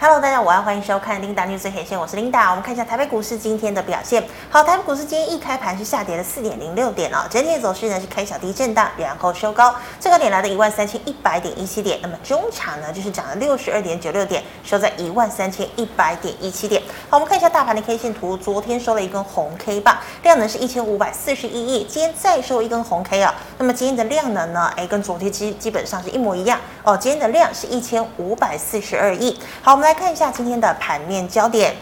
Hello，大家午安，欢迎收看 Linda News 黑线，我是 Linda。我们看一下台北股市今天的表现。好，台北股市今天一开盘是下跌了四点零六点哦，整体的走势呢是开小低震荡，然后收高，最高点来到一万三千一百点一七点。那么中场呢就是涨了六十二点九六点，收在一万三千一百点一七点。好，我们看一下大盘的 K 线图，昨天收了一根红 K 棒，量能是一千五百四十一亿，今天再收一根红 K 啊。那么今天的量能呢，哎，跟昨天基基本上是一模一样哦。今天的量是一千五百四十二亿。好，我们来看一下今天的。盘面焦点。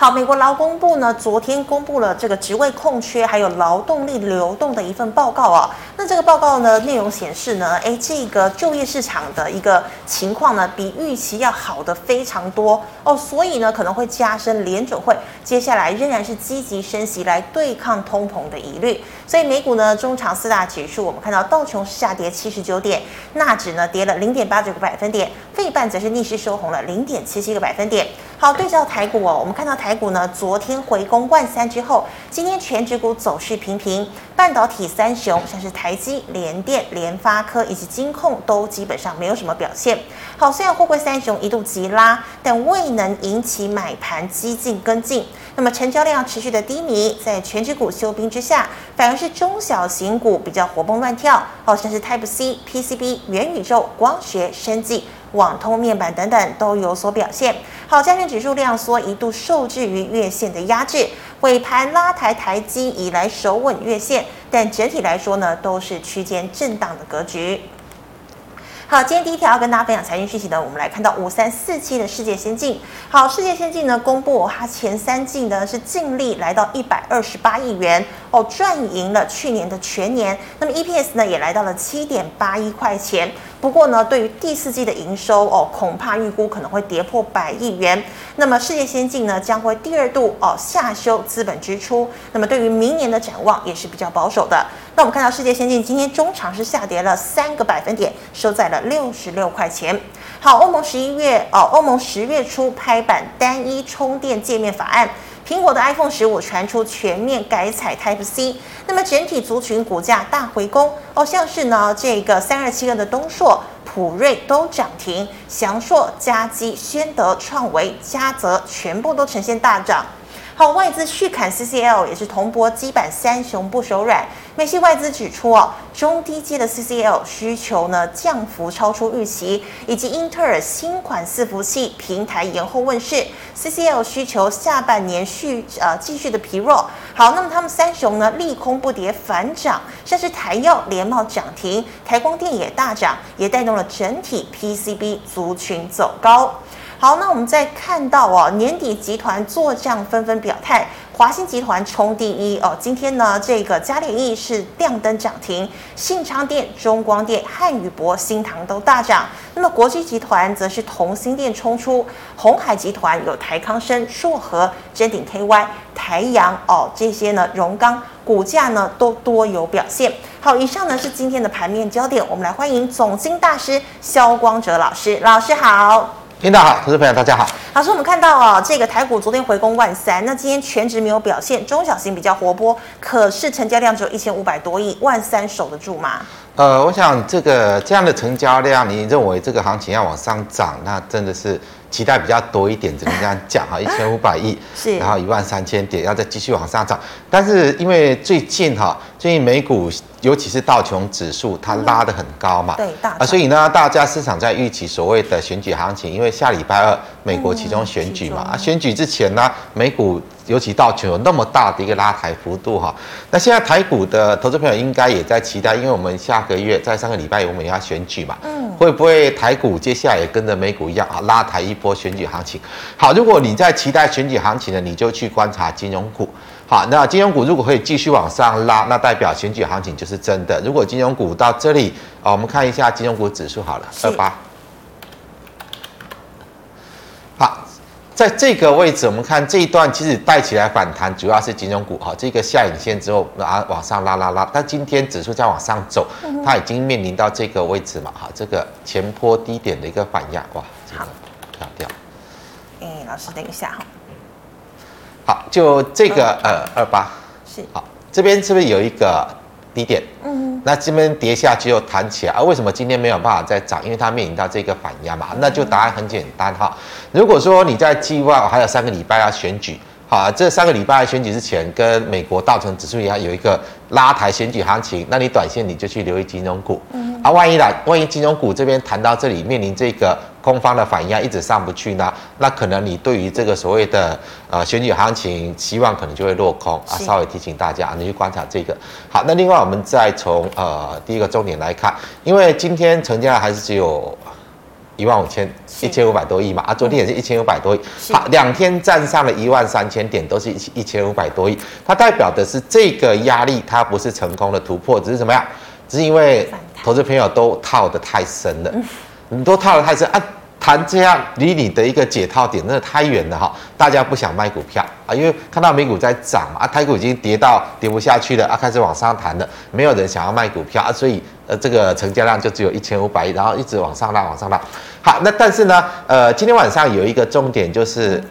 好，美国劳工部呢，昨天公布了这个职位空缺还有劳动力流动的一份报告啊。那这个报告呢，内容显示呢，诶，这个就业市场的一个情况呢，比预期要好的非常多哦，所以呢，可能会加深联准会接下来仍然是积极升息来对抗通膨的疑虑。所以美股呢，中长四大指数，我们看到道琼下跌七十九点，纳指呢跌了零点八九个百分点，费半则是逆势收红了零点七七个百分点。好，对照台股哦，我们看到台股呢，昨天回攻万三之后，今天全指股走势平平，半导体三雄像是台积、联电、联发科以及金控都基本上没有什么表现。好，虽然货柜三雄一度急拉，但未能引起买盘激进跟进。那么成交量持续的低迷，在全指股休兵之下，反而是中小型股比较活蹦乱跳，好像是 Type C、PCB、元宇宙、光学、生技。网通面板等等都有所表现。好，加权指数量缩一度受制于月线的压制，尾盘拉抬台积以来守稳月线，但整体来说呢，都是区间震荡的格局。好，今天第一条要跟大家分享财经讯息的，我们来看到五三四七的世界先进。好，世界先进呢公布它前三季呢是净利来到一百二十八亿元哦，赚赢了去年的全年。那么 EPS 呢也来到了七点八一块钱。不过呢，对于第四季的营收哦，恐怕预估可能会跌破百亿元。那么世界先进呢将会第二度哦下修资本支出。那么对于明年的展望也是比较保守的。那我们看到世界先进今天中场是下跌了三个百分点，收在了六十六块钱。好，欧盟十一月哦，欧盟十月初拍板单一充电界面法案，苹果的 iPhone 十五传出全面改采 Type C，那么整体族群股价大回攻哦，像是呢这个三二七二的东硕、普瑞都涨停，翔硕、嘉基、宣德、创维、嘉泽全部都呈现大涨。好，外资续砍 CCL 也是铜箔基板三雄不手软。美系外资指出哦，中低阶的 CCL 需求呢降幅超出预期，以及英特尔新款伺服器平台延后问世，CCL 需求下半年续呃继续的疲弱。好，那么他们三雄呢利空不跌反涨，像是台药连帽涨停，台光电也大涨，也带动了整体 PCB 族群走高。好，那我们再看到哦，年底集团做账纷纷表态，华新集团冲第一哦。今天呢，这个嘉联益是亮灯涨停，信昌电、中光电、汉宇博、新唐都大涨。那么国巨集团则是同心电冲出，鸿海集团有台康生、硕和、臻鼎 KY、台阳哦，这些呢，荣钢股价呢都多有表现。好，以上呢是今天的盘面焦点，我们来欢迎总经大师萧光哲老师，老师好。听到好，投资朋友大家好。老师，我们看到啊，这个台股昨天回攻万三，那今天全值没有表现，中小型比较活泼，可是成交量只有一千五百多亿，万三守得住吗？呃，我想这个这样的成交量，你认为这个行情要往上涨，那真的是期待比较多一点，只能这样讲哈，一千五百亿，是，然后一万三千点要再继续往上涨，但是因为最近哈，最近美股。尤其是道琼指数，它拉得很高嘛，嗯、对，大啊，所以呢，大家市场在预期所谓的选举行情，因为下礼拜二美国其中选举嘛，嗯、啊，选举之前呢，美股尤其道琼有那么大的一个拉抬幅度哈，那现在台股的投资朋友应该也在期待，因为我们下个月在上个礼拜我们也要选举嘛，嗯，会不会台股接下来也跟着美股一样啊，拉抬一波选举行情？好，如果你在期待选举行情呢，你就去观察金融股。好，那金融股如果可以继续往上拉，那代表选举行情就是真的。如果金融股到这里，啊，我们看一下金融股指数好了，二八。好，在这个位置，我们看这一段其实带起来反弹，主要是金融股。哈，这个下影线之后，啊，往上拉拉拉。但今天指数在往上走，它已经面临到这个位置嘛，哈，这个前坡低点的一个反压，哇，这个跳掉。哎，老师等一下哈。好，就这个呃二八是好，这边是不是有一个低点，嗯，那这边跌下去又弹起来，而、啊、为什么今天没有办法再涨？因为它面临到这个反压嘛，那就答案很简单哈。如果说你在计划还有三个礼拜要选举。好，这三个礼拜选举之前，跟美国道琼指数一样有一个拉抬选举行情，那你短线你就去留意金融股。嗯，啊，万一啦，万一金融股这边谈到这里，面临这个空方的反压，一直上不去呢，那可能你对于这个所谓的呃选举行情希望可能就会落空啊。稍微提醒大家，你去观察这个。好，那另外我们再从呃第一个重点来看，因为今天成交还是只有。一万五千一千五百多亿嘛，啊，昨天也是一千五百多亿，好，两天站上了一万三千点，都是一一千五百多亿，它代表的是这个压力，它不是成功的突破，只是怎么样？只是因为投资朋友都套得太深了，你都套得太深啊，谈这样离你的一个解套点真的太远了哈，大家不想卖股票啊，因为看到美股在涨嘛，啊，台股已经跌到跌不下去了啊，开始往上弹了，没有人想要卖股票啊，所以呃，这个成交量就只有一千五百亿，然后一直往上拉，往上拉。好，那但是呢，呃，今天晚上有一个重点就是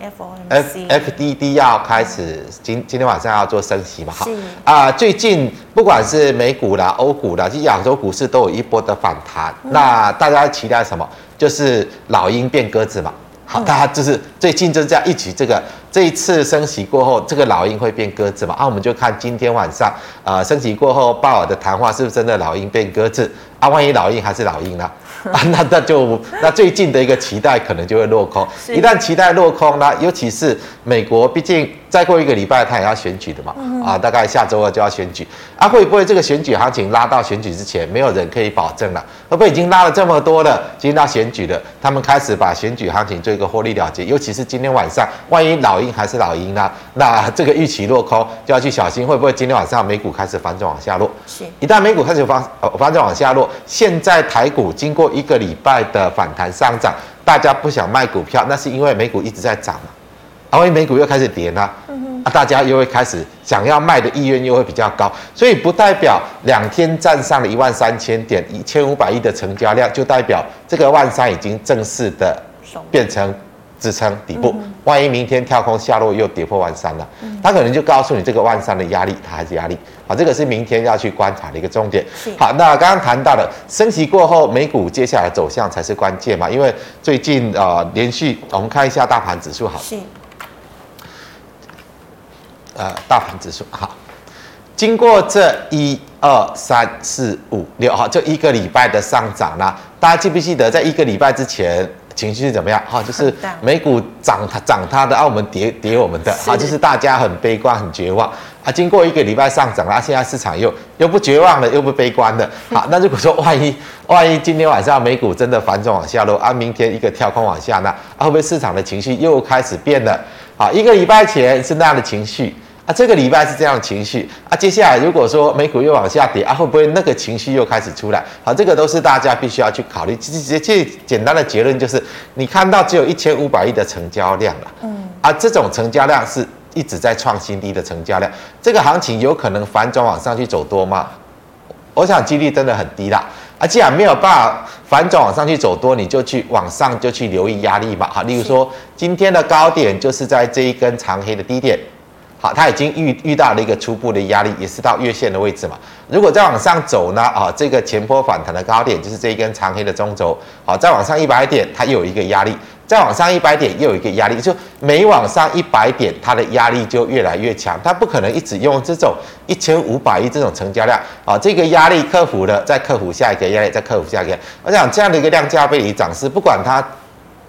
F F D D 要开始今今天晚上要做升息嘛，哈，啊、呃，最近不管是美股啦、欧股啦，其实亚洲股市都有一波的反弹，嗯、那大家期待什么？就是老鹰变鸽子嘛。好，大家就是最近就是这样一起这个这一次升息过后，这个老鹰会变鸽子嘛？啊，我们就看今天晚上，呃，升息过后鲍尔的谈话是不是真的老鹰变鸽子？啊，万一老鹰还是老鹰呢？那那就那最近的一个期待可能就会落空。一旦期待落空呢，尤其是美国，毕竟再过一个礼拜他也要选举的嘛。啊，大概下周二就要选举。啊，会不会这个选举行情拉到选举之前，没有人可以保证了？会不会已经拉了这么多了，今天到选举了，他们开始把选举行情做一个获利了结？尤其是今天晚上，万一老鹰还是老鹰呢？那 这个预期落空就要去小心，会不会今天晚上美股开始反转往下落？是，一旦美股开始反呃反转往下落，现在台股经过一个礼拜的反弹上涨，大家不想卖股票，那是因为美股一直在涨嘛，啊，万一美股又开始跌呢？啊，大家又会开始想要卖的意愿又会比较高，所以不代表两天站上了一万三千点，一千五百亿的成交量，就代表这个万三已经正式的变成支撑底部。万一明天跳空下落又跌破万三了，它可能就告诉你这个万三的压力，它还是压力。好，这个是明天要去观察的一个重点。好，那刚刚谈到的升息过后，美股接下来走向才是关键嘛，因为最近呃连续我们看一下大盘指数，好。呃，大盘指数好，经过这一二三四五六哈，这一个礼拜的上涨啦，大家记不记得在一个礼拜之前情绪是怎么样？哈，就是美股涨它涨它的，啊，我们跌跌我们的，啊，就是大家很悲观很绝望啊。经过一个礼拜上涨啊，现在市场又又不绝望了，又不悲观了。好，那如果说万一万一今天晚上美股真的反转往下落，啊，明天一个跳空往下，那啊会不会市场的情绪又开始变了？啊，一个礼拜前是那样的情绪。啊，这个礼拜是这样的情绪啊，接下来如果说美股又往下跌啊，会不会那个情绪又开始出来？好，这个都是大家必须要去考虑。其实，最简单的结论就是，你看到只有一千五百亿的成交量了，嗯，啊，这种成交量是一直在创新低的成交量，这个行情有可能反转往上去走多吗？我想几率真的很低啦。啊，既然没有办法反转往上去走多，你就去往上就去留意压力吧。好，例如说今天的高点就是在这一根长黑的低点。好，它已经遇遇到了一个初步的压力，也是到月线的位置嘛。如果再往上走呢？啊，这个前波反弹的高点就是这一根长黑的中轴。好，再往上一百点，它又有一个压力；再往上一百点，又有一个压力。就每往上一百点，它的压力就越来越强。它不可能一直用这种一千五百亿这种成交量啊，这个压力克服了，再克服下一个压力，再克服下一个。我想这样的一个量价背离涨势，不管它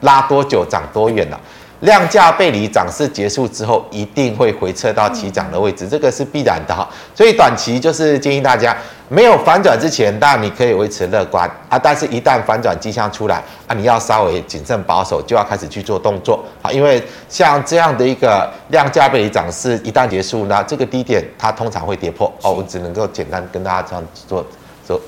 拉多久，涨多远了。量价背离涨势结束之后，一定会回撤到起涨的位置，这个是必然的哈。所以短期就是建议大家，没有反转之前，当然你可以维持乐观啊，但是一旦反转迹象出来啊，你要稍微谨慎保守，就要开始去做动作啊。因为像这样的一个量价背离涨势一旦结束，那这个低点它通常会跌破哦。我只能够简单跟大家这样做做。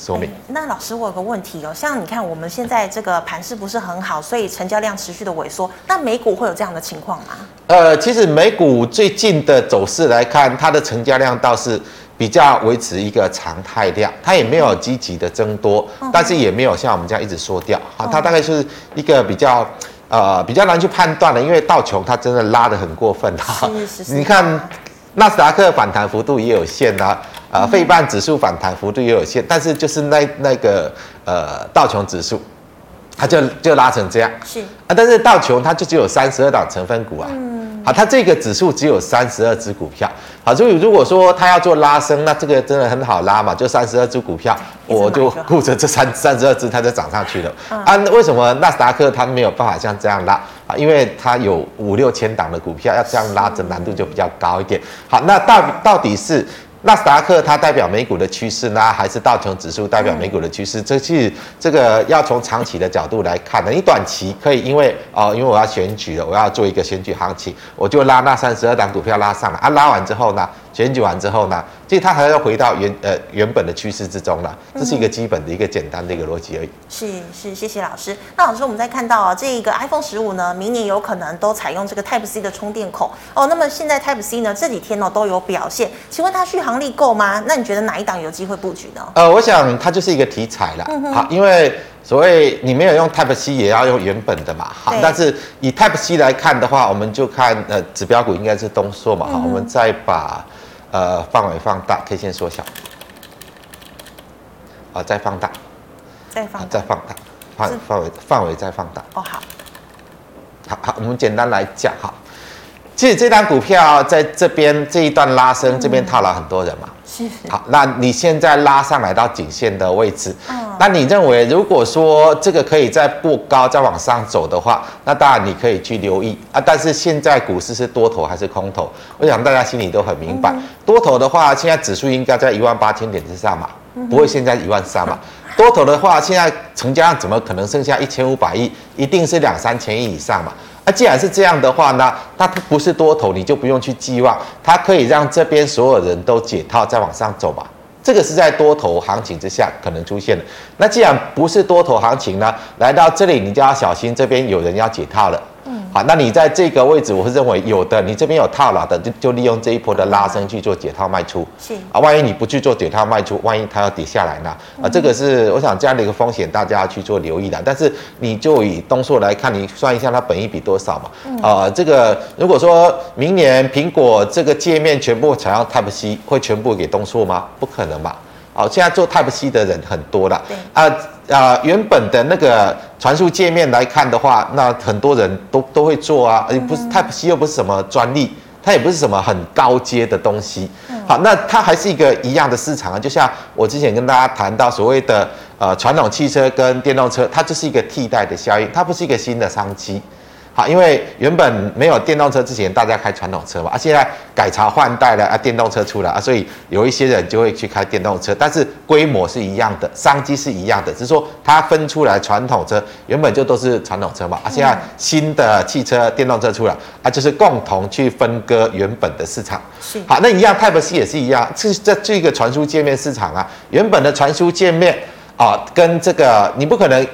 说明、欸、那老师，我有个问题哦，像你看我们现在这个盘势不是很好，所以成交量持续的萎缩。那美股会有这样的情况吗？呃，其实美股最近的走势来看，它的成交量倒是比较维持一个常态量，它也没有积极的增多，嗯、但是也没有像我们这样一直缩掉。好、嗯，它大概就是一个比较呃比较难去判断的，因为道琼它真的拉得很过分哈。是是是。你看。纳斯达克反弹幅度也有限啊，呃，费半指数反弹幅度也有限，但是就是那那个呃道琼指数，它就就拉成这样，是。啊，但是道琼它就只有三十二档成分股啊。嗯。好，它这个指数只有三十二只股票。好，所以如果说它要做拉升，那这个真的很好拉嘛，就三十二只股票，我就顾着这三三十二只，它就涨上去了。啊，为什么纳斯达克它没有办法像这样拉因为它有五六千档的股票，要这样拉，着难度就比较高一点。好，那到到底是？纳斯达克它代表美股的趋势呢，还是道琼指数代表美股的趋势？这是这个要从长期的角度来看的。你短期可以因为哦，因为我要选举了，我要做一个选举行情，我就拉那三十二档股票拉上来啊，拉完之后呢？选举完之后呢，其实它还要回到原呃原本的趋势之中了，这是一个基本的一个简单的一个逻辑而已。是是，谢谢老师。那老师，我们在看到啊，这一个 iPhone 十五呢，明年有可能都采用这个 Type C 的充电孔哦。那么现在 Type C 呢，这几天呢都有表现，请问它续航力够吗？那你觉得哪一档有机会布局呢？呃，我想它就是一个题材了。嗯、好，因为所谓你没有用 Type C，也要用原本的嘛。好，但是以 Type C 来看的话，我们就看呃指标股应该是东硕嘛。好，嗯、我们再把。呃，范围放大，K 线缩小，啊，再放大，再放大，再放大，范范围范围再放大。哦，好，好好，我们简单来讲哈，其实这单股票在这边这一段拉升，嗯、这边套牢很多人嘛。是。好，那你现在拉上来到颈线的位置。嗯那你认为，如果说这个可以再过高，再往上走的话，那当然你可以去留意啊。但是现在股市是多头还是空头？我想大家心里都很明白。多头的话，现在指数应该在一万八千点之上嘛，不会现在一万三嘛。多头的话，现在成交量怎么可能剩下一千五百亿？一定是两三千亿以上嘛。那既然是这样的话呢，那它不是多头，你就不用去寄望它可以让这边所有人都解套再往上走嘛。这个是在多头行情之下可能出现的。那既然不是多头行情呢，来到这里你就要小心，这边有人要解套了。好，那你在这个位置，我是认为有的，你这边有套牢的，就就利用这一波的拉升去做解套卖出。是啊，万一你不去做解套卖出，万一它要跌下来呢？啊，这个是我想这样的一个风险，大家要去做留意的。但是你就以东硕来看，你算一下它本益比多少嘛？啊，这个如果说明年苹果这个界面全部采用 Type C，会全部给东硕吗？不可能吧？好，现在做 Type C 的人很多了。对啊啊，原本的那个传输界面来看的话，那很多人都都会做啊，而不是 Type C 又不是什么专利，它也不是什么很高阶的东西。好，那它还是一个一样的市场啊，就像我之前跟大家谈到所谓的呃传统汽车跟电动车，它就是一个替代的效应，它不是一个新的商机。好，因为原本没有电动车之前，大家开传统车嘛，啊，现在改朝换代了啊，电动车出来啊，所以有一些人就会去开电动车，但是规模是一样的，商机是一样的，只是说它分出来传统车原本就都是传统车嘛，啊，现在新的汽车电动车出来啊，就是共同去分割原本的市场。是，好，那一样，Type C 也是一样，这这这个传输界面市场啊，原本的传输界面啊，跟这个你不可能。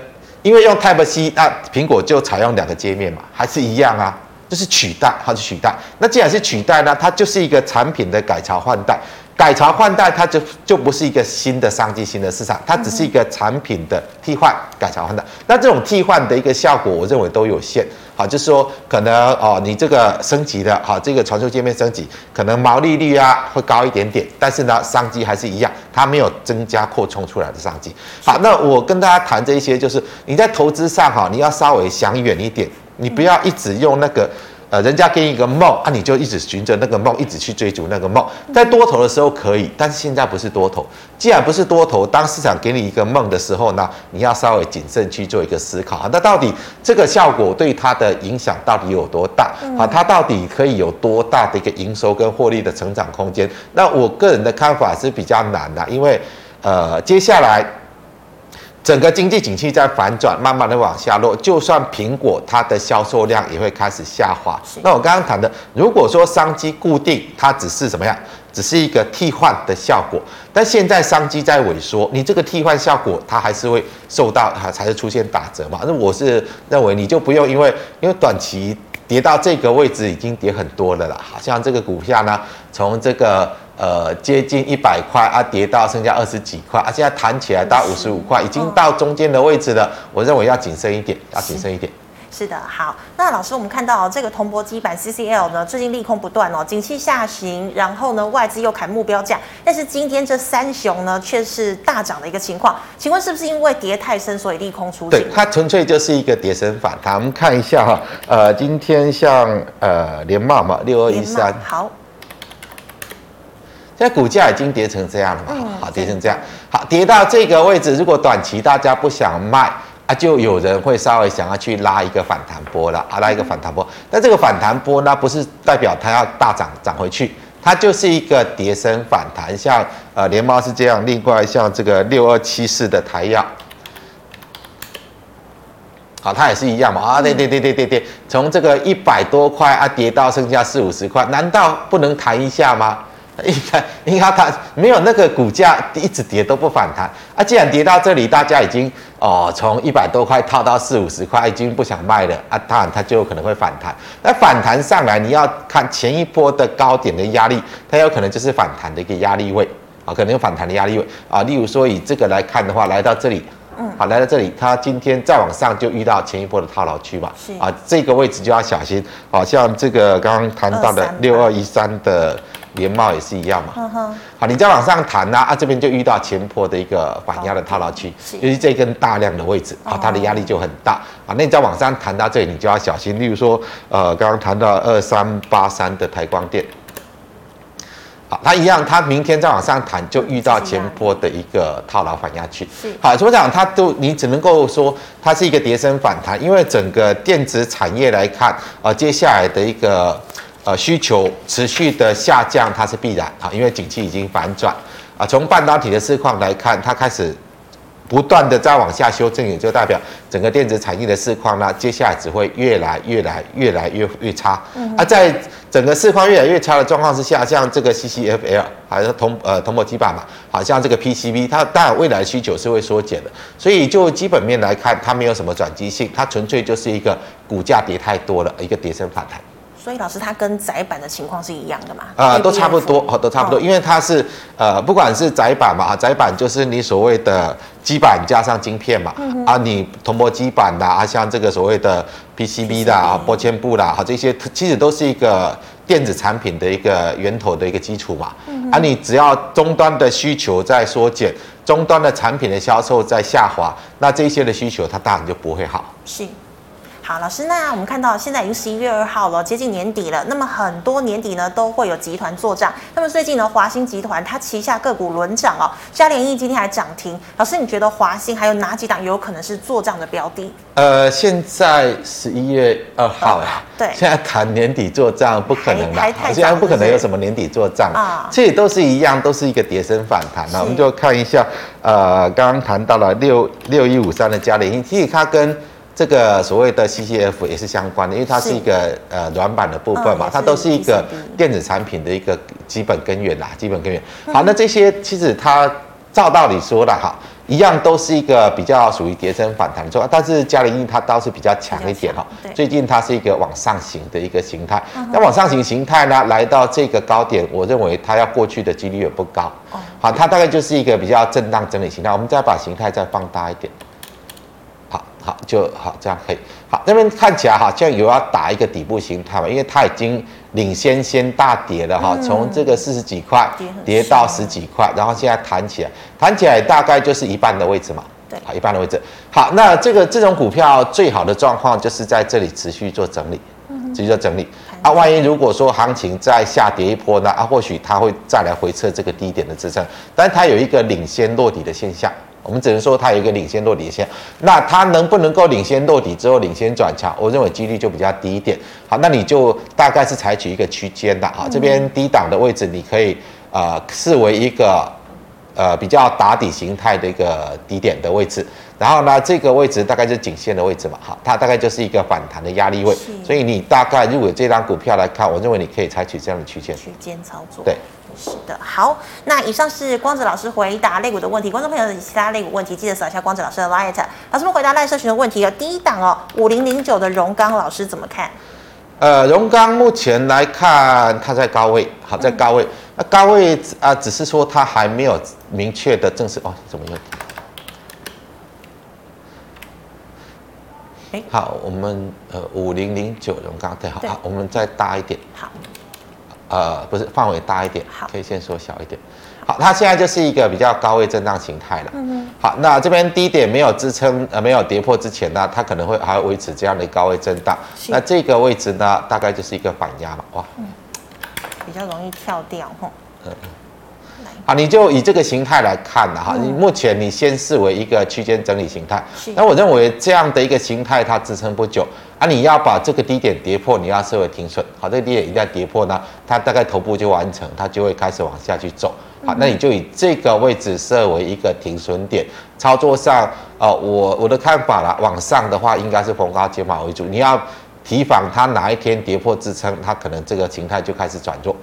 因为用 Type C，那苹果就采用两个界面嘛，还是一样啊，就是取代，它是取代。那既然是取代呢，它就是一个产品的改朝换代。改朝换代，它就就不是一个新的商机、新的市场，它只是一个产品的替换、改朝换代。那这种替换的一个效果，我认为都有限。好，就是说可能哦，你这个升级的，哈，这个传输界面升级，可能毛利率啊会高一点点，但是呢，商机还是一样，它没有增加扩充出来的商机。好，那我跟大家谈这一些，就是你在投资上哈，你要稍微想远一点，你不要一直用那个。呃，人家给你一个梦啊，你就一直循着那个梦，一直去追逐那个梦。在多头的时候可以，但是现在不是多头。既然不是多头，当市场给你一个梦的时候呢，你要稍微谨慎去做一个思考啊。那到底这个效果对它的影响到底有多大？啊，它到底可以有多大的一个营收跟获利的成长空间？那我个人的看法是比较难的，因为呃，接下来。整个经济景气在反转，慢慢的往下落。就算苹果它的销售量也会开始下滑。那我刚刚谈的，如果说商机固定，它只是怎么样？只是一个替换的效果。但现在商机在萎缩，你这个替换效果它还是会受到，它才是出现打折嘛？那我是认为你就不用，因为因为短期跌到这个位置已经跌很多了啦。好像这个股票呢，从这个。呃，接近一百块啊，跌到剩下二十几块啊，现在弹起来到五十五块，已经到中间的位置了。我认为要谨慎一点，要谨慎一点。是的，好，那老师，我们看到这个铜箔基板 CCL 呢，最近利空不断哦，景气下行，然后呢，外资又砍目标价，但是今天这三雄呢，却是大涨的一个情况，请问是不是因为跌太深，所以利空出尽？对，它纯粹就是一个跌深反弹。我们看一下哈，呃，今天像呃联茂嘛，六二一三，好，现在股价已经跌成这样了嘛，嗯、好，跌成这样，好，跌到这个位置，如果短期大家不想卖。啊，就有人会稍微想要去拉一个反弹波了啊，拉一个反弹波。但这个反弹波呢，不是代表它要大涨涨回去，它就是一个跌升反弹。像呃联茂是这样，另外像这个六二七四的台药，好，它也是一样嘛啊，对对对对对对，从这个一百多块啊跌到剩下四五十块，难道不能弹一下吗？应该应该它没有那个股价一直跌都不反弹啊！既然跌到这里，大家已经哦从一百多块套到四五十块，已经不想卖了啊，当然它就有可能会反弹。那反弹上来，你要看前一波的高点的压力，它有可能就是反弹的一个压力位啊，可能有反弹的压力位啊。例如说以这个来看的话，来到这里，嗯，好，来到这里，它今天再往上就遇到前一波的套牢区嘛，是啊，这个位置就要小心。好像这个刚刚谈到的六二一三的。联茂也是一样嘛，好，你再往上弹呢，啊，这边就遇到前坡的一个反压的套牢区，尤其这根大量的位置，啊，它的压力就很大，啊，那你再往上弹到这里，你就要小心。例如说，呃，刚刚谈到二三八三的台光电，好，它一样，它明天再往上弹，就遇到前波的一个套牢反压区，好，所以讲它都，你只能够说它是一个跌升反弹，因为整个电子产业来看，啊，接下来的一个。呃，需求持续的下降，它是必然啊，因为景气已经反转啊。从半导体的市况来看，它开始不断的在往下修正，也就代表整个电子产业的市况呢，接下来只会越来越来越来越越差。嗯。啊，在整个市况越来越差的状况之下，像这个 CCFL 还是铜呃铜箔基板嘛，好像这个 PCB，它当然未来的需求是会缩减的，所以就基本面来看，它没有什么转机性，它纯粹就是一个股价跌太多了一个跌升反弹。所以老师，它跟窄板的情况是一样的嘛？啊、呃，都差不多，哦，都差不多，因为它是呃，不管是窄板嘛，窄板就是你所谓的基板加上晶片嘛，嗯、啊，你铜箔基板的啊，像这个所谓的 PCB 的啊，玻纤布啦，哈，这些其实都是一个电子产品的一个源头的一个基础嘛。嗯、啊，你只要终端的需求在缩减，终端的产品的销售在下滑，那这些的需求它当然就不会好。是。好，老师，那我们看到现在已经十一月二号了，接近年底了。那么很多年底呢都会有集团做账。那么最近呢，华兴集团它旗下个股轮涨哦，嘉联益今天还涨停。老师，你觉得华兴还有哪几档有可能是做账的标的？呃，现在十一月二号呀，对，现在谈年底做账不可能了，现在不可能有什么年底做账啊。这都是一样，都是一个跌升反弹。那我们就看一下，呃，刚刚谈到了六六一五三的嘉联益，其实它跟这个所谓的 CCF 也是相关的，因为它是一个呃软板的部分嘛，它都是一个电子产品的一个基本根源啦，基本根源。好，那这些其实它照道理说的哈，一样都是一个比较属于跌升反弹的，但是嘉联益它倒是比较强一点哈。最近它是一个往上行的一个形态，那往上行形态呢，来到这个高点，我认为它要过去的几率也不高。好，它大概就是一个比较震荡整理形态。我们再把形态再放大一点。好就好，这样可以。好，那边看起来好像有要打一个底部形态嘛，因为它已经领先先大跌了哈，从这个四十几块跌到十几块，然后现在弹起来，弹起来大概就是一半的位置嘛。对，好，一半的位置。好，那这个这种股票最好的状况就是在这里持续做整理，持续做整理。啊，万一如果说行情再下跌一波呢？啊，或许它会再来回测这个低点的支撑，但它有一个领先落底的现象。我们只能说它有一个领先落底线，那它能不能够领先落底之后领先转强？我认为几率就比较低一点。好，那你就大概是采取一个区间的啊，这边低档的位置你可以呃视为一个呃比较打底形态的一个低点的位置，然后呢这个位置大概就是颈线的位置嘛，好，它大概就是一个反弹的压力位，所以你大概如果这张股票来看，我认为你可以采取这样的区间。区间操作。对。是的，好，那以上是光子老师回答肋骨的问题，观众朋友有其他肋骨问题，记得扫一下光子老师的 light。老师们回答赖社群的问题有第一档哦，五零零九的荣刚老师怎么看？呃，荣刚目前来看，它在高位，好，在高位，那、嗯、高位啊、呃，只是说它还没有明确的正式哦，怎么样？欸、好，我们呃五零零九，我们刚刚对好，好，我们再大一点。好，呃，不是范围大一点，好，可以先缩小一点。好，它现在就是一个比较高位震荡形态了。嗯嗯。好，那这边低点没有支撑，呃，没有跌破之前呢，它可能会还会维持这样的高位震荡。那这个位置呢，大概就是一个反压嘛，哇。嗯。比较容易跳掉，吼。嗯。好，你就以这个形态来看了哈。你目前你先视为一个区间整理形态。那我认为这样的一个形态它支撑不久啊。你要把这个低点跌破，你要设为停损。好，这个低点一旦跌破呢，它大概头部就完成，它就会开始往下去走。好，那你就以这个位置设为一个停损点。操作上，呃，我我的看法啦，往上的话应该是逢高减码为主。你要提防它哪一天跌破支撑，它可能这个形态就开始转弱。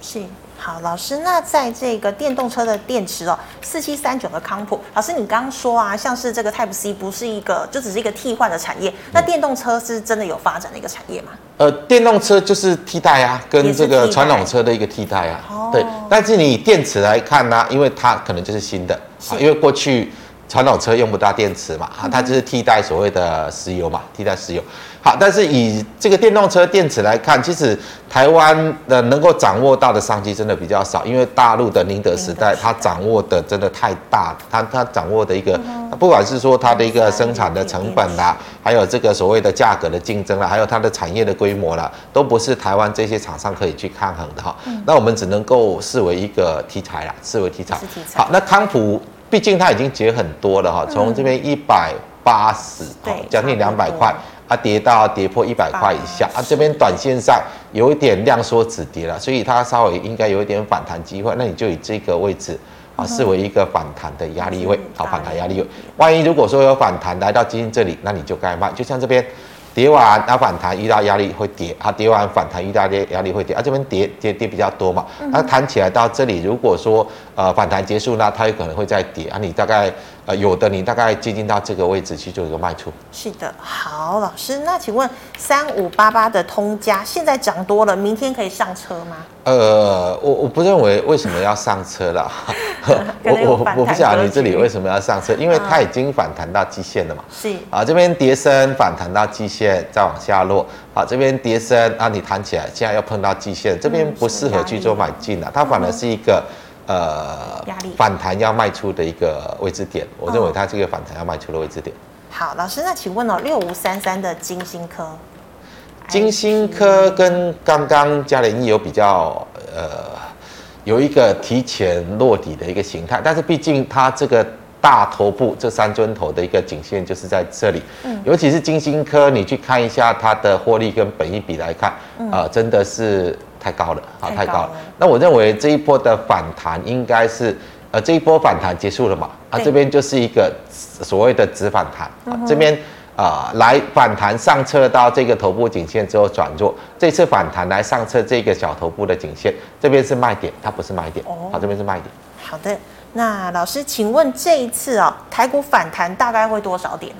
是。好，老师，那在这个电动车的电池哦，四七三九的康普，老师你刚刚说啊，像是这个 Type C 不是一个，就只是一个替换的产业，那电动车是真的有发展的一个产业吗？呃，电动车就是替代啊，跟这个传统车的一个替代啊，代对。但是你以电池来看呢，因为它可能就是新的啊，因为过去传统车用不到电池嘛，啊，它就是替代所谓的石油嘛，替代石油。好，但是以这个电动车电池来看，其实台湾的能够掌握到的商机真的比较少，因为大陆的宁德时代，它掌握的真的太大，它它掌握的一个，不管是说它的一个生产的成本啦，还有这个所谓的价格的竞争啦，还有它的产业的规模啦，都不是台湾这些厂商可以去抗衡的哈。那我们只能够视为一个题材啦，视为题材。好，那康普毕竟它已经跌很多了哈，从这边一百八十，将近两百块。它跌到跌破一百块以下，啊，这边短线上有一点量缩止跌了，所以它稍微应该有一点反弹机会，那你就以这个位置啊视为一个反弹的压力位，好，反弹压力位。万一如果说有反弹来到今天这里，那你就该卖，就像这边。跌完，它反弹遇到压力会跌，它跌完反弹遇到压压力会跌，啊这边跌跌跌比较多嘛，它弹起来到这里，如果说呃反弹结束，那它有可能会再跌啊，你大概呃有的你大概接近到这个位置去做一个卖出。是的，好，老师，那请问三五八八的通家现在涨多了，明天可以上车吗？呃，我我不认为为什么要上车了 我我我不晓得你这里为什么要上车，因为它已经反弹到季线了嘛。是啊，这边跌升反弹到季线，再往下落。好，这边跌升啊，你弹起来，现在要碰到季线，这边不适合去做买进了，它反而是一个呃压力反弹要卖出的一个位置点。我认为它这个反弹要卖出的位置点。好，老师，那请问哦，六五三三的金星科。金星科跟刚刚嘉联益有比较，呃，有一个提前落底的一个形态，但是毕竟它这个大头部这三尊头的一个颈线就是在这里，嗯，尤其是金星科，你去看一下它的获利跟本益比来看，啊、呃，真的是太高了，啊，太高了。那我认为这一波的反弹应该是，呃，这一波反弹结束了嘛，啊，这边就是一个所谓的止反弹，啊，这边。啊、呃，来反弹上测到这个头部颈线之后转弱，这次反弹来上测这个小头部的颈线，这边是卖点，它不是买点。哦，好，这边是卖点。好的，那老师，请问这一次啊、哦，台股反弹大概会多少点？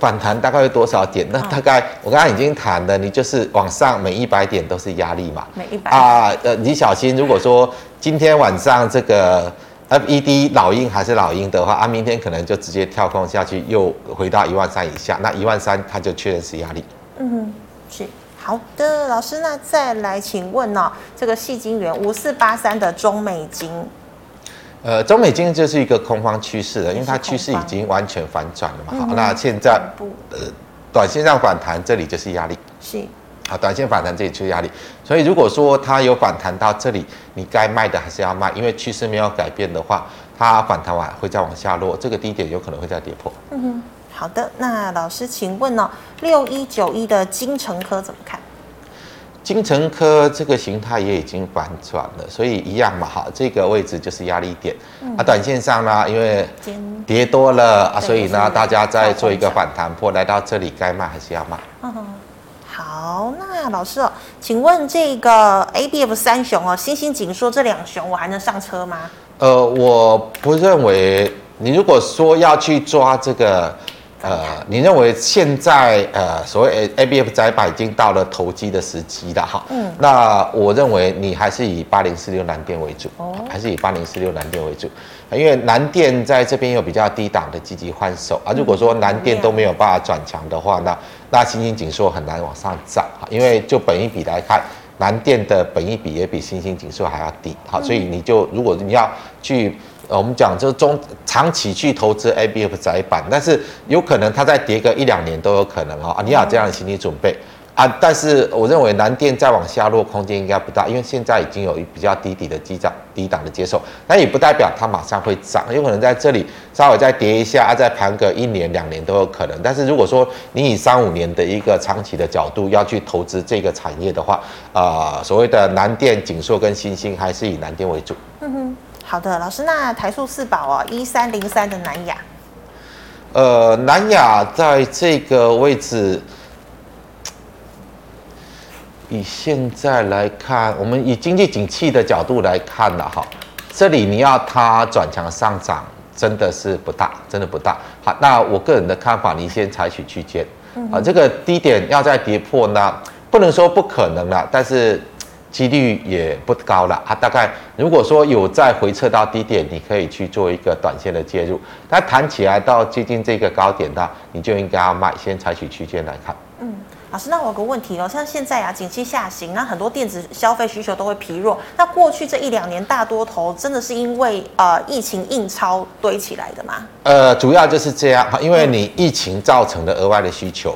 反弹大概会多少点？那大概我刚刚已经谈了，你就是往上每一百点都是压力嘛。每一百啊，呃，你小心，如果说今天晚上这个。FED 老鹰还是老鹰的话，啊，明天可能就直接跳空下去，又回到一万三以下，那一万三它就确认是压力。嗯，是好的，老师，那再来请问呢、哦，这个矽晶圆五四八三的中美晶，呃，中美金就是一个空方趋势了，因为它趋势已经完全反转了嘛。好，那现在呃，短线上反弹，这里就是压力。是。好，短线反弹这里就是压力，所以如果说它有反弹到这里，你该卖的还是要卖，因为趋势没有改变的话，它反弹完会再往下落，这个低点有可能会再跌破。嗯哼，好的，那老师请问呢、哦，六一九一的金成科怎么看？精成科这个形态也已经反转了，所以一样嘛，哈，这个位置就是压力点。嗯、啊，短线上呢，因为跌多了啊，所以呢，大家再做一个反弹破，来到这里该卖还是要卖？嗯哼。好，那老师哦，请问这个 A B F 三雄哦，欣兴、景硕这两雄，我还能上车吗？呃，我不认为。你如果说要去抓这个呃，你认为现在呃所谓 ABF 载板已经到了投机的时机了哈？嗯，那我认为你还是以八零四六蓝电为主，哦，还是以八零四六蓝电为主，因为蓝电在这边有比较低档的积极换手啊。如果说蓝电都没有办法转强的话，那那新兴景硕很难往上涨哈，因为就本一比来看，南电的本益比也比新兴景硕还要低，好，所以你就如果你要去。呃，我们讲就是中长期去投资 ABF 窄板，但是有可能它再跌个一两年都有可能哦。啊，你要这样的心理准备啊。但是我认为南电再往下落空间应该不大，因为现在已经有比较低底的基涨低档的接受，那也不代表它马上会涨，有可能在这里稍微再跌一下啊，再盘个一年两年都有可能。但是如果说你以三五年的一个长期的角度要去投资这个产业的话，啊，所谓的南电、景硕跟新兴还是以南电为主。嗯哼。好的，老师，那台塑四宝哦，一三零三的南亚，呃，南亚在这个位置，以现在来看，我们以经济景气的角度来看了哈，这里你要它转强上涨，真的是不大，真的不大。好，那我个人的看法，你先采取区间，啊，这个低点要再跌破呢，不能说不可能了，但是。几率也不高了，啊大概如果说有再回撤到低点，你可以去做一个短线的介入。它弹起来到接近这个高点的，你就应该要卖，先采取区间来看。嗯，老师，那我有个问题哦，像现在啊，景气下行，那很多电子消费需求都会疲弱。那过去这一两年大多头真的是因为呃疫情印钞堆起来的吗？呃，主要就是这样，因为你疫情造成的额外的需求。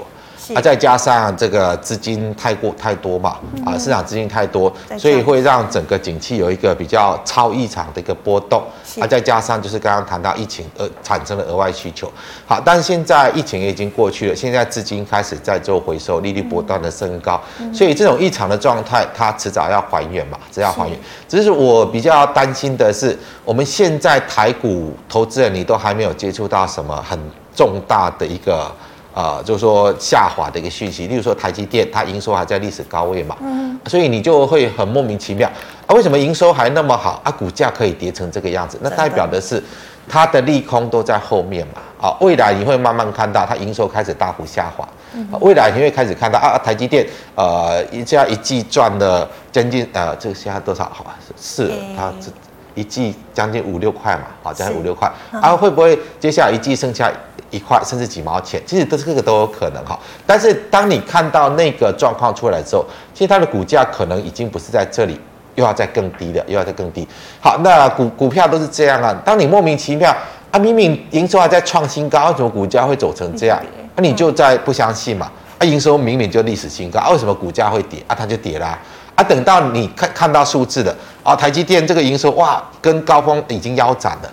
啊，再加上这个资金太过太多嘛，啊，市场资金太多，所以会让整个景气有一个比较超异常的一个波动。啊，再加上就是刚刚谈到疫情而产生了额外需求。好，但是现在疫情也已经过去了，现在资金开始在做回收，利率不断的升高，所以这种异常的状态它迟早要还原嘛，迟早要还原。只是我比较担心的是，我们现在台股投资人你都还没有接触到什么很重大的一个。呃，就是说下滑的一个讯息，例如说台积电，它营收还在历史高位嘛，嗯，所以你就会很莫名其妙啊，为什么营收还那么好啊，股价可以跌成这个样子？那代表的是它的利空都在后面嘛，啊，未来你会慢慢看到它营收开始大幅下滑，啊，未来你会开始看到啊，台积电呃，一家一季赚了将近呃，这个现在多少？好吧，是它这一季将近五六块嘛，啊，将近五六块啊，会不会接下来一季剩下？一块甚至几毛钱，其实都是这个都有可能哈。但是当你看到那个状况出来之后，其实它的股价可能已经不是在这里，又要再更低了，又要再更低。好，那股股票都是这样啊。当你莫名其妙啊，明明营收还在创新高，为什么股价会走成这样？那你就在不相信嘛？啊，营收明明就历史新高，啊，为什么股价会跌？啊，它就跌啦。啊，等到你看看到数字的啊，台积电这个营收哇，跟高峰已经腰斩了。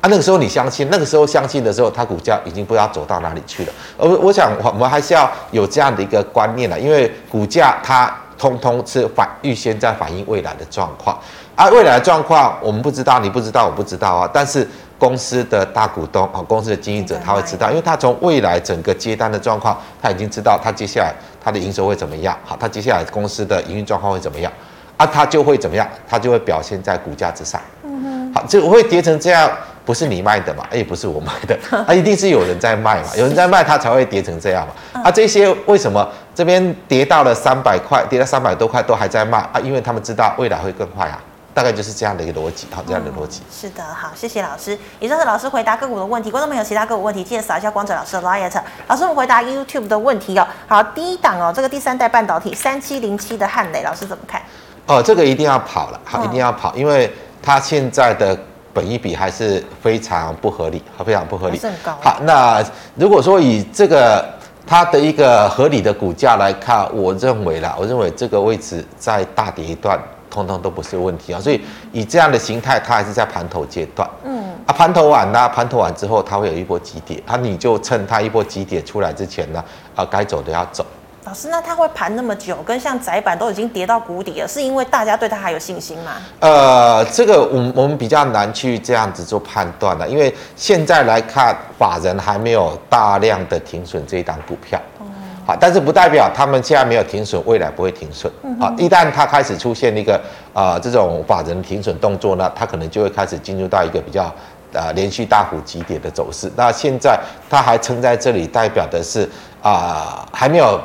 啊，那个时候你相信，那个时候相信的时候，它股价已经不知道走到哪里去了。而我想，我们还是要有这样的一个观念了，因为股价它通通是反预先在反映未来的状况，而、啊、未来的状况我们不知道，你不知道，我不知道啊。但是公司的大股东啊，公司的经营者他会知道，因为他从未来整个接单的状况，他已经知道他接下来他的营收会怎么样，好，他接下来公司的营运状况会怎么样，啊，他就会怎么样，他就会表现在股价之上。嗯哼，好，就会跌成这样。不是你卖的嘛？也不是我卖的，啊，一定是有人在卖嘛，有人在卖，它才会跌成这样嘛。啊，这些为什么这边跌到了三百块，跌到三百多块都还在卖啊？因为他们知道未来会更坏啊，大概就是这样的一个逻辑，好，这样的逻辑。是的，好，谢谢老师。以上是老师回答个股的问题，观众朋友其他个股问题，记得扫一下光哲老师的 LINE。老师，我们回答 YouTube 的问题哦。好，第一档哦，这个第三代半导体三七零七的汉磊，老师怎么看？哦，这个一定要跑了，好，一定要跑，因为它现在的。本一比还是非常不合理，非常不合理。好，那如果说以这个它的一个合理的股价来看，我认为啦，我认为这个位置再大跌一段，通通都不是问题啊。所以以这样的形态，它还是在盘头阶段。嗯，啊，盘头完呢，盘头完之后，它会有一波急跌，啊，你就趁它一波急跌出来之前呢，啊，该走的要走。老师，那它会盘那么久，跟像窄板都已经跌到谷底了，是因为大家对它还有信心吗？呃，这个我们我们比较难去这样子做判断了，因为现在来看，法人还没有大量的停损这一档股票。哦。好，但是不代表他们现在没有停损，未来不会停损。好，一旦它开始出现一个啊、呃、这种法人停损动作呢，它可能就会开始进入到一个比较呃连续大幅急跌的走势。那现在它还撑在这里，代表的是啊、呃、还没有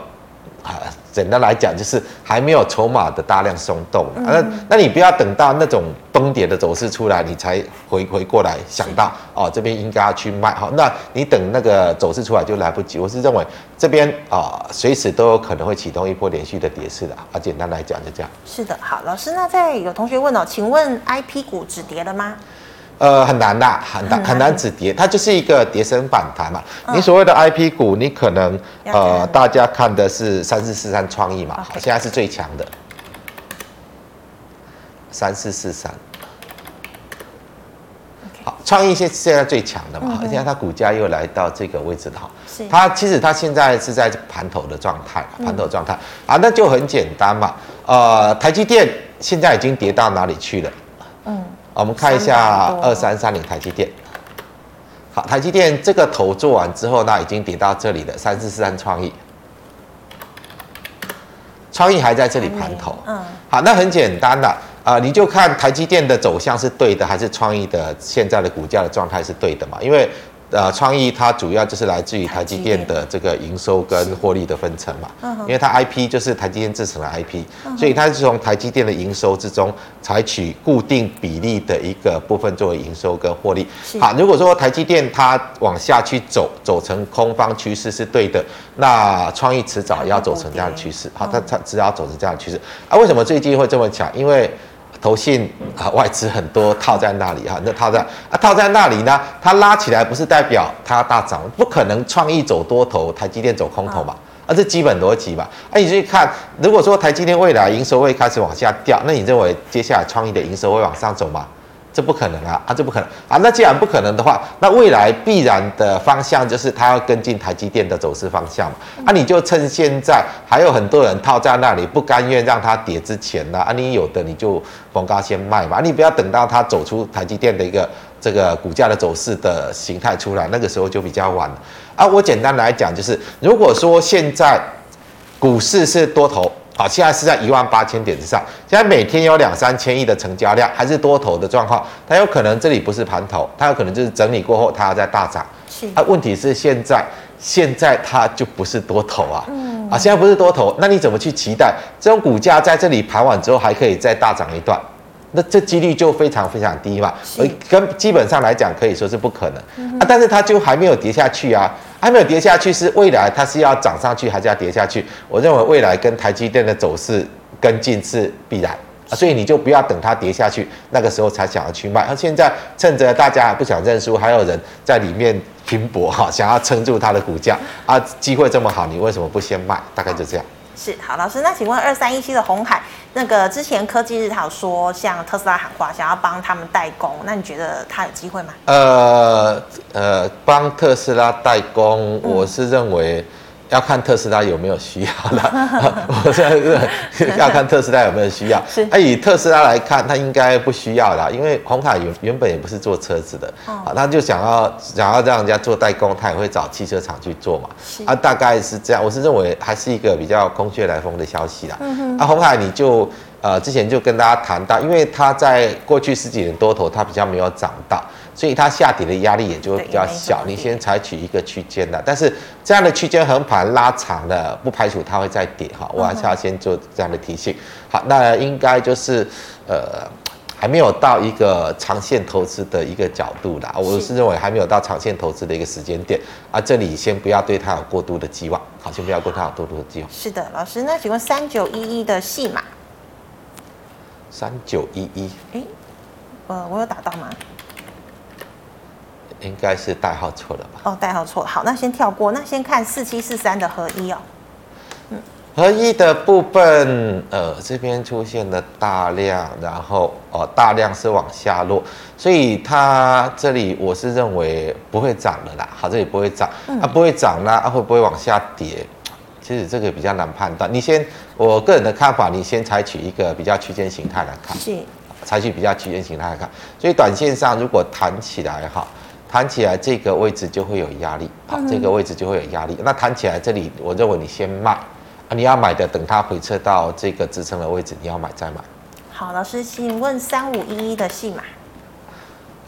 啊。简单来讲，就是还没有筹码的大量松动。嗯、那那你不要等到那种崩跌的走势出来，你才回回过来想到哦，这边应该要去卖。好，那你等那个走势出来就来不及。我是认为这边啊，随时都有可能会启动一波连续的跌势的。啊，简单来讲就这样。是的，好，老师，那在有同学问哦，请问 IP 股止跌了吗？呃，很难的，很难很难止跌，它就是一个跌升反弹嘛。嗯、你所谓的 IP 股，你可能呃，大家看的是三四四三创意嘛，好，现在是最强的，三四四三。好，创意现现在最强的嘛，现在它股价又来到这个位置了哈。是。它其实它现在是在盘头的状态，盘头状态啊，那就很简单嘛。呃，台积电现在已经跌到哪里去了？嗯。我们看一下二三三零台积电。好，台积电这个头做完之后，那已经跌到这里了。三四四三创意，创意还在这里盘头。嗯。好，那很简单的啊，你就看台积电的走向是对的，还是创意的现在的股价的状态是对的嘛？因为。呃，创意它主要就是来自于台积电的这个营收跟获利的分成嘛，因为它 IP 就是台积电制成的 IP，所以它是从台积电的营收之中采取固定比例的一个部分作为营收跟获利。好，如果说台积电它往下去走，走成空方趋势是对的，那创意迟早要走成这样的趋势。好，它它只要走成这样的趋势。啊，为什么最近会这么强？因为投信啊，外资很多套在那里哈，那套在啊套在那里呢，它拉起来不是代表它要大涨，不可能创意走多头，台积电走空头嘛，啊这基本逻辑嘛，啊你去看，如果说台积电未来营收会开始往下掉，那你认为接下来创意的营收会往上走吗？这不可能啊！啊，这不可能啊！那既然不可能的话，那未来必然的方向就是它要跟进台积电的走势方向嘛。啊，你就趁现在还有很多人套在那里，不甘愿让它跌之前呢，啊，你有的你就逢高先卖嘛，你不要等到它走出台积电的一个这个股价的走势的形态出来，那个时候就比较晚了。啊，我简单来讲就是，如果说现在股市是多头。好，现在是在一万八千点之上，现在每天有两三千亿的成交量，还是多头的状况，它有可能这里不是盘头，它有可能就是整理过后，它要再大涨。是，啊，问题是现在，现在它就不是多头啊，嗯，啊，现在不是多头，那你怎么去期待？这种股价在这里盘完之后还可以再大涨一段？那这几率就非常非常低嘛，而跟基本上来讲可以说是不可能。啊，但是它就还没有跌下去啊，还没有跌下去是未来它是要涨上去还是要跌下去？我认为未来跟台积电的走势跟进是必然，所以你就不要等它跌下去，那个时候才想要去卖。那现在趁着大家还不想认输，还有人在里面拼搏哈，想要撑住它的股价啊，机会这么好，你为什么不先卖？大概就这样。是好，老师，那请问二三一七的鸿海，那个之前科技日他有说像特斯拉喊话，想要帮他们代工，那你觉得他有机会吗？呃呃，帮特斯拉代工，我是认为。要看特斯拉有没有需要了，我现在是 要看特斯拉有没有需要。是，那以特斯拉来看，它应该不需要啦，因为红海原原本也不是做车子的，啊，他就想要想要让人家做代工，他也会找汽车厂去做嘛。啊，大概是这样，我是认为还是一个比较空穴来风的消息啦。啊，红海你就呃之前就跟大家谈到，因为它在过去十几年多头，它比较没有涨到。所以它下跌的压力也就会比较小，你先采取一个区间的，但是这样的区间横盘拉长了，不排除它会再跌哈，我还是要先做这样的提醒。好，那应该就是呃还没有到一个长线投资的一个角度啦，我是认为还没有到长线投资的一个时间点啊，这里先不要对它有过度的寄望，好，先不要对它有过度的寄望。是的，老师，那请问三九一一的戏码？三九一一，哎，呃，我有打到吗？应该是代号错了吧？哦，代号错了。好，那先跳过。那先看四七四三的合一哦。嗯，合一的部分，呃，这边出现了大量，然后哦，大量是往下落，所以它这里我是认为不会涨了啦。好，这里不会涨，嗯、啊，不会涨呢，啊，会不会往下跌？其实这个比较难判断。你先，我个人的看法，你先采取一个比较区间形态来看。是。采取比较区间形态来看，所以短线上如果弹起来哈。弹起来这个位置就会有压力，好，这个位置就会有压力。那弹起来这里，我认为你先卖，啊，你要买的等它回撤到这个支撑的位置，你要买再买。好，老师，请问三五一一的戏码？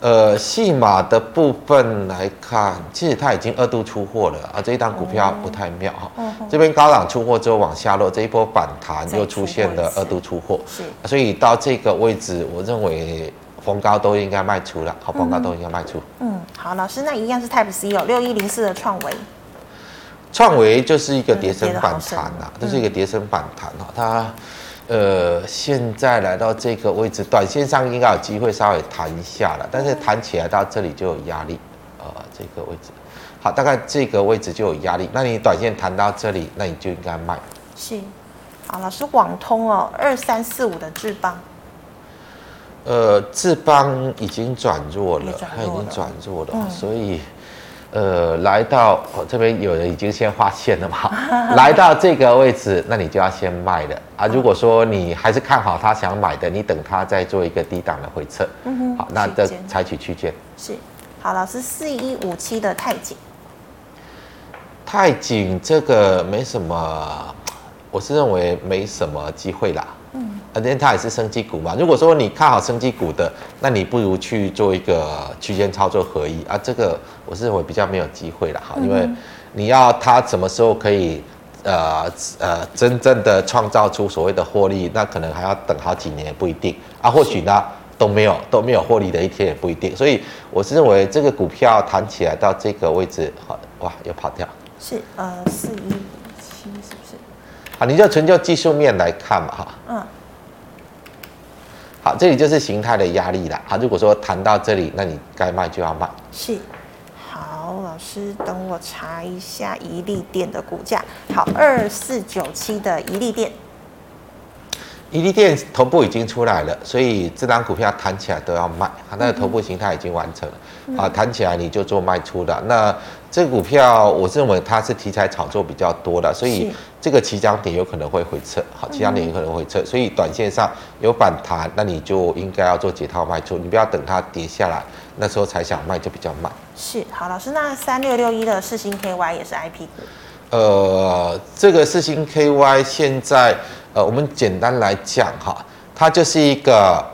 呃，细码的部分来看，其实它已经二度出货了啊，这一档股票不太妙哈。这边高档出货之后往下落，这一波反弹又出现了二度出货，是，所以到这个位置，我认为逢高都应该卖出了，好，逢高都应该卖出。嗯，好，老师，那一样是 Type C 哦，六一零四的创维，创维就是一个跌升反弹啊，这是一个跌升反弹哈，它。呃，现在来到这个位置，短线上应该有机会稍微弹一下了，但是弹起来到这里就有压力，呃，这个位置，好，大概这个位置就有压力，那你短线弹到这里，那你就应该卖。是，好，老师，网通哦，二三四五的智邦，呃，智邦已经转弱了，它已经转弱了，嗯、所以。呃，来到这边有人已经先画线了嘛？来到这个位置，那你就要先卖了啊。如果说你还是看好他想买的，你等他再做一个低档的回撤。嗯哼。好，那这采取区间。是。好，老师，四一五七的太紧。太紧这个没什么，我是认为没什么机会啦。嗯。反正它也是生技股嘛。如果说你看好生技股的，那你不如去做一个区间操作合一啊。这个我是认为比较没有机会了哈，因为你要它什么时候可以呃呃真正的创造出所谓的获利，那可能还要等好几年也不一定啊。或许呢都没有都没有获利的一天也不一定。所以我是认为这个股票弹起来到这个位置，好哇，又跑掉。是呃四一七是不是？啊，你就纯就技术面来看嘛哈。嗯。好，这里就是形态的压力了。好，如果说谈到这里，那你该卖就要卖。是，好，老师等我查一下一利电的股价。好，二四九七的一利电。怡利电头部已经出来了，所以这张股票弹起来都要卖。好，那个头部形态已经完成了。嗯、啊，弹起来你就做卖出的那。这个股票，我认为它是题材炒作比较多的，所以这个起涨点有可能会回撤，好，起涨点有可能会回撤，所以短线上有反弹，那你就应该要做解套卖出，你不要等它跌下来，那时候才想卖就比较慢。是，好，老师，那三六六一的四星 KY 也是 IP 股。呃，这个四星 KY 现在，呃，我们简单来讲哈，它就是一个。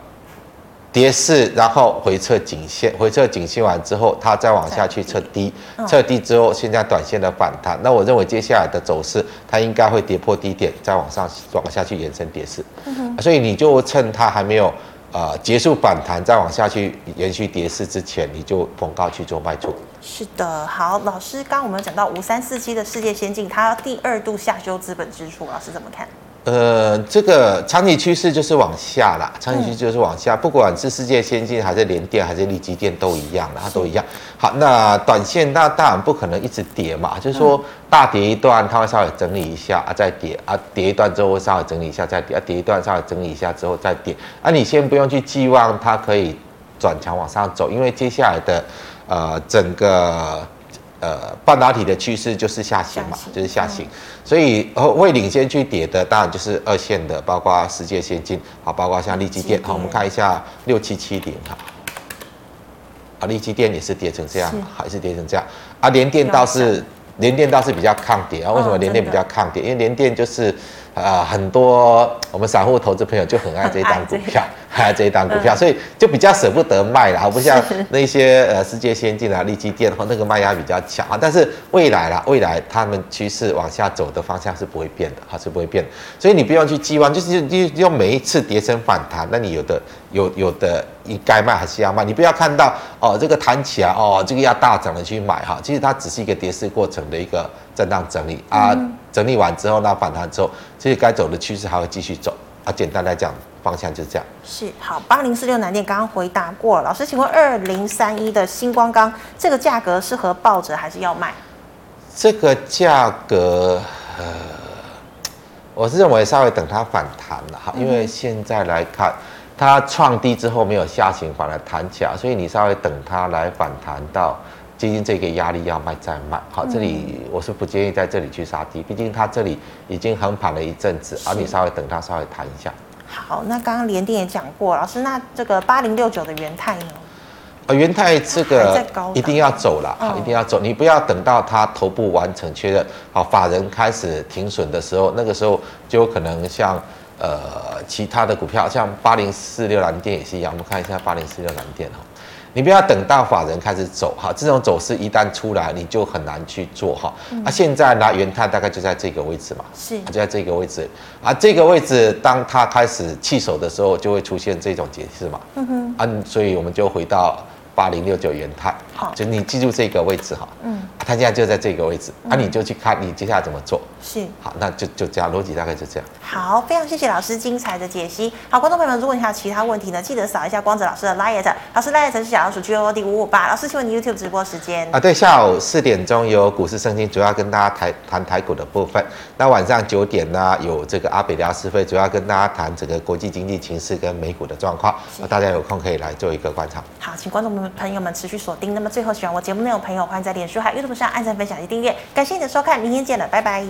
跌势，然后回撤颈线，回撤颈线完之后，它再往下去测低，测低之后，现在短线的反弹。那我认为接下来的走势，它应该会跌破低点，再往上往下去延伸跌势。所以你就趁它还没有呃结束反弹，再往下去延续跌势之前，你就逢高去做卖出。是的，好，老师，刚刚我们讲到五三四七的世界先进，它第二度下修资本支出，老师怎么看？呃，这个长期趋势就是往下啦，长期趋势就是往下，不管是世界先进还是联电还是力基电都一样啦，它都一样。好，那短线那当然不可能一直跌嘛，就是说大跌一段，它会稍微整理一下啊，再跌啊，跌一段之后会稍微整理一下再跌啊，跌一段稍微整理一下之后再跌啊，你先不用去寄望它可以转强往上走，因为接下来的呃整个。呃，半导体的趋势就是下行嘛，行。就是下行，嗯、所以会领先去跌的，当然就是二线的，包括世界先进，好，包括像力积电，好，我们看一下六七七零，哈，啊，力积电也是跌成这样，还是跌成这样，啊，联电倒是联电倒是比较抗跌啊，为什么联电比较抗跌？因为联电就是。啊、呃，很多我们散户投资朋友就很爱这一档。股票，很爱这一档股票，所以就比较舍不得卖了，而不像那些呃世界先进啊、利基电和那个卖压比较强啊。但是未来啦，未来他们趋势往下走的方向是不会变的，哈，是不会变的。所以你不用去寄望，就是用用每一次跌升反弹，那你有的有有的你该卖还是要卖，你不要看到哦这个弹起来哦这个要大涨的去买哈，其实它只是一个跌势过程的一个震荡整理啊。嗯整理完之后，那反弹之后，这些该走的趋势还会继续走啊。简单来讲，方向就是这样。是好，八零四六南电刚刚回答过了，老师，请问二零三一的星光钢这个价格适合抱着还是要卖？这个价格，呃，我是认为稍微等它反弹了哈，因为现在来看，它创低之后没有下行，反而弹起来，所以你稍微等它来反弹到。接近这个压力要卖再卖，好，这里我是不建议在这里去杀低，毕竟它这里已经横盘了一阵子，而你稍微等它稍微弹一下。好，那刚刚联电也讲过，老师，那这个八零六九的元泰呢？呃，元泰这个一定要走了，好，一定要走，你不要等到它头部完成确认，好，法人开始停损的时候，那个时候就有可能像呃其他的股票，像八零四六蓝电也是一样，我们看一下八零四六蓝电哈。你不要等到法人开始走哈，这种走势一旦出来，你就很难去做哈。嗯、啊，现在呢，元泰大概就在这个位置嘛，是，就在这个位置啊，这个位置当它开始弃守的时候，就会出现这种解释嘛。嗯哼，啊，所以我们就回到。八零六九元泰，好，就你记住这个位置哈，嗯，它现在就在这个位置，那、嗯啊、你就去看你接下来怎么做，是，好，那就就这样，逻辑大概就这样。好，非常谢谢老师精彩的解析。好，观众朋友们，如果你还有其他问题呢，记得扫一下光泽老师的 LINE，老师 LINE 是小老鼠 G O D 五五八。老师，请问你 YouTube 直播时间啊？对，下午四点钟有股市圣经，主要跟大家谈谈台股的部分。那晚上九点呢，有这个阿北聊是非，主要跟大家谈整个国际经济情势跟美股的状况。那大家有空可以来做一个观察。好，请观众朋友们持续锁定。那么最后，喜欢我节目内容朋友，欢迎在脸书还有 YouTube 上按赞、分享及订阅。感谢你的收看，明天见了，拜拜。